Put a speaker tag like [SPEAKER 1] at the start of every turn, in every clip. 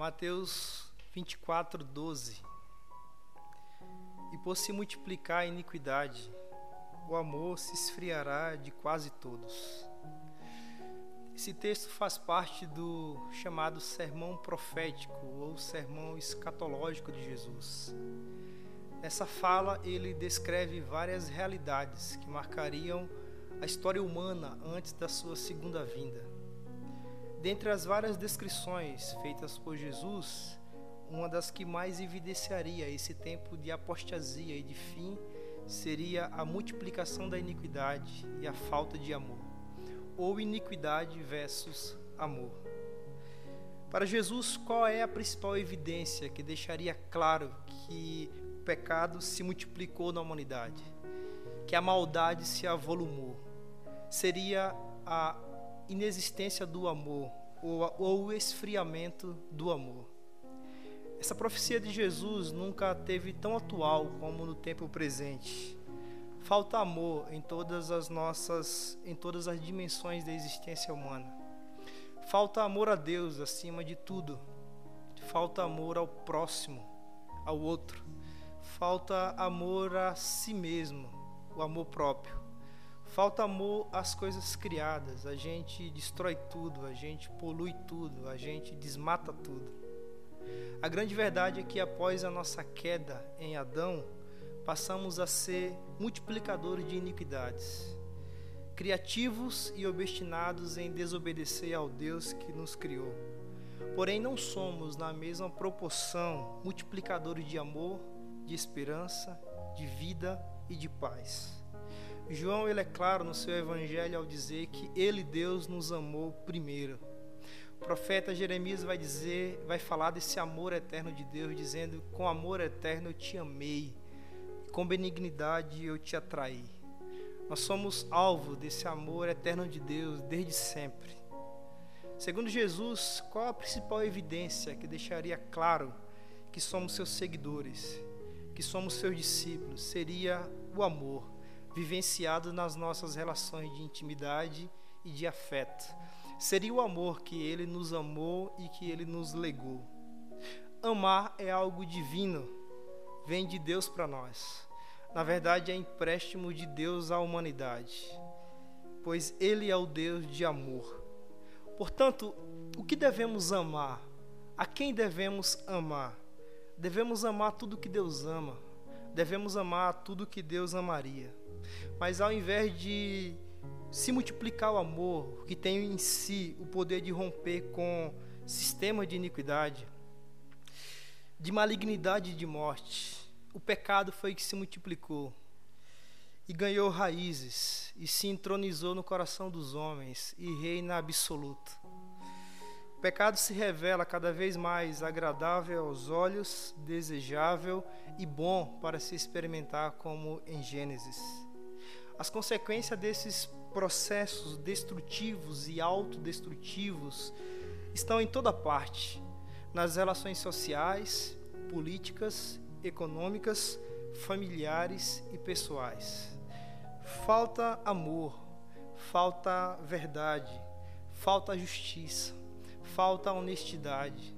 [SPEAKER 1] Mateus 24, 12. E por se multiplicar a iniquidade, o amor se esfriará de quase todos. Esse texto faz parte do chamado sermão profético ou sermão escatológico de Jesus. Nessa fala, ele descreve várias realidades que marcariam a história humana antes da sua segunda vinda. Dentre as várias descrições feitas por Jesus, uma das que mais evidenciaria esse tempo de apostasia e de fim seria a multiplicação da iniquidade e a falta de amor, ou iniquidade versus amor. Para Jesus, qual é a principal evidência que deixaria claro que o pecado se multiplicou na humanidade, que a maldade se avolumou? Seria a inexistência do amor ou, ou o esfriamento do amor. Essa profecia de Jesus nunca teve tão atual como no tempo presente. Falta amor em todas as nossas, em todas as dimensões da existência humana. Falta amor a Deus acima de tudo. Falta amor ao próximo, ao outro. Falta amor a si mesmo, o amor próprio. Falta amor às coisas criadas. A gente destrói tudo, a gente polui tudo, a gente desmata tudo. A grande verdade é que após a nossa queda em Adão, passamos a ser multiplicadores de iniquidades, criativos e obstinados em desobedecer ao Deus que nos criou. Porém, não somos, na mesma proporção, multiplicadores de amor, de esperança, de vida e de paz. João ele é claro no seu evangelho ao dizer que ele Deus nos amou primeiro. O profeta Jeremias vai dizer, vai falar desse amor eterno de Deus, dizendo: "Com amor eterno eu te amei, com benignidade eu te atraí". Nós somos alvo desse amor eterno de Deus desde sempre. Segundo Jesus, qual a principal evidência que deixaria claro que somos seus seguidores, que somos seus discípulos? Seria o amor vivenciado nas nossas relações de intimidade e de afeto. Seria o amor que ele nos amou e que ele nos legou. Amar é algo divino, vem de Deus para nós. Na verdade, é empréstimo de Deus à humanidade, pois Ele é o Deus de amor. Portanto, o que devemos amar? A quem devemos amar? Devemos amar tudo que Deus ama. Devemos amar tudo que Deus amaria. Mas ao invés de se multiplicar o amor, que tem em si o poder de romper com sistema de iniquidade, de malignidade e de morte, o pecado foi que se multiplicou e ganhou raízes e se entronizou no coração dos homens e reina absoluto. O pecado se revela cada vez mais agradável aos olhos, desejável e bom para se experimentar como em Gênesis. As consequências desses processos destrutivos e autodestrutivos estão em toda parte, nas relações sociais, políticas, econômicas, familiares e pessoais. Falta amor, falta verdade, falta justiça, falta honestidade,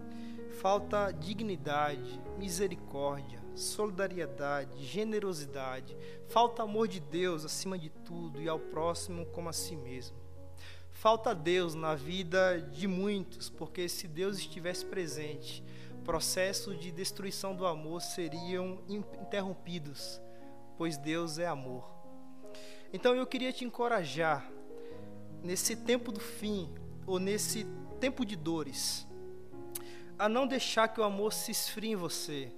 [SPEAKER 1] falta dignidade, misericórdia, solidariedade, generosidade, falta amor de Deus acima de tudo e ao próximo como a si mesmo. Falta Deus na vida de muitos, porque se Deus estivesse presente, processos de destruição do amor seriam interrompidos, pois Deus é amor. Então eu queria te encorajar nesse tempo do fim ou nesse tempo de dores, a não deixar que o amor se esfrie em você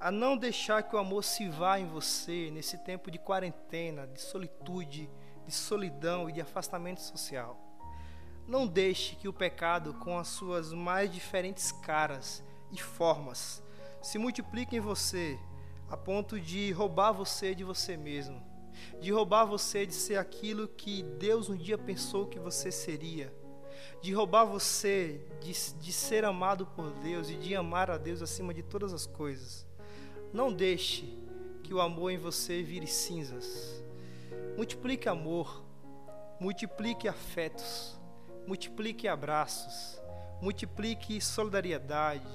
[SPEAKER 1] a não deixar que o amor se vá em você nesse tempo de quarentena, de solitude, de solidão e de afastamento social. Não deixe que o pecado, com as suas mais diferentes caras e formas, se multiplique em você a ponto de roubar você de você mesmo, de roubar você de ser aquilo que Deus um dia pensou que você seria, de roubar você de, de ser amado por Deus e de amar a Deus acima de todas as coisas. Não deixe que o amor em você vire cinzas. Multiplique amor, multiplique afetos, multiplique abraços, multiplique solidariedade,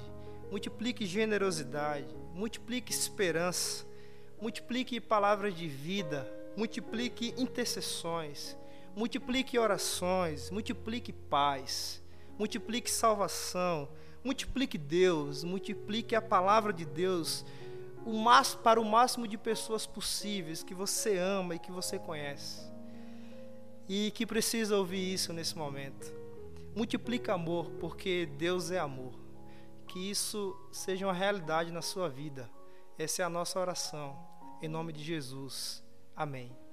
[SPEAKER 1] multiplique generosidade, multiplique esperança, multiplique palavras de vida, multiplique intercessões, multiplique orações, multiplique paz, multiplique salvação, multiplique Deus, multiplique a palavra de Deus o máximo, para o máximo de pessoas possíveis que você ama e que você conhece. E que precisa ouvir isso nesse momento. Multiplique amor, porque Deus é amor. Que isso seja uma realidade na sua vida. Essa é a nossa oração. Em nome de Jesus. Amém.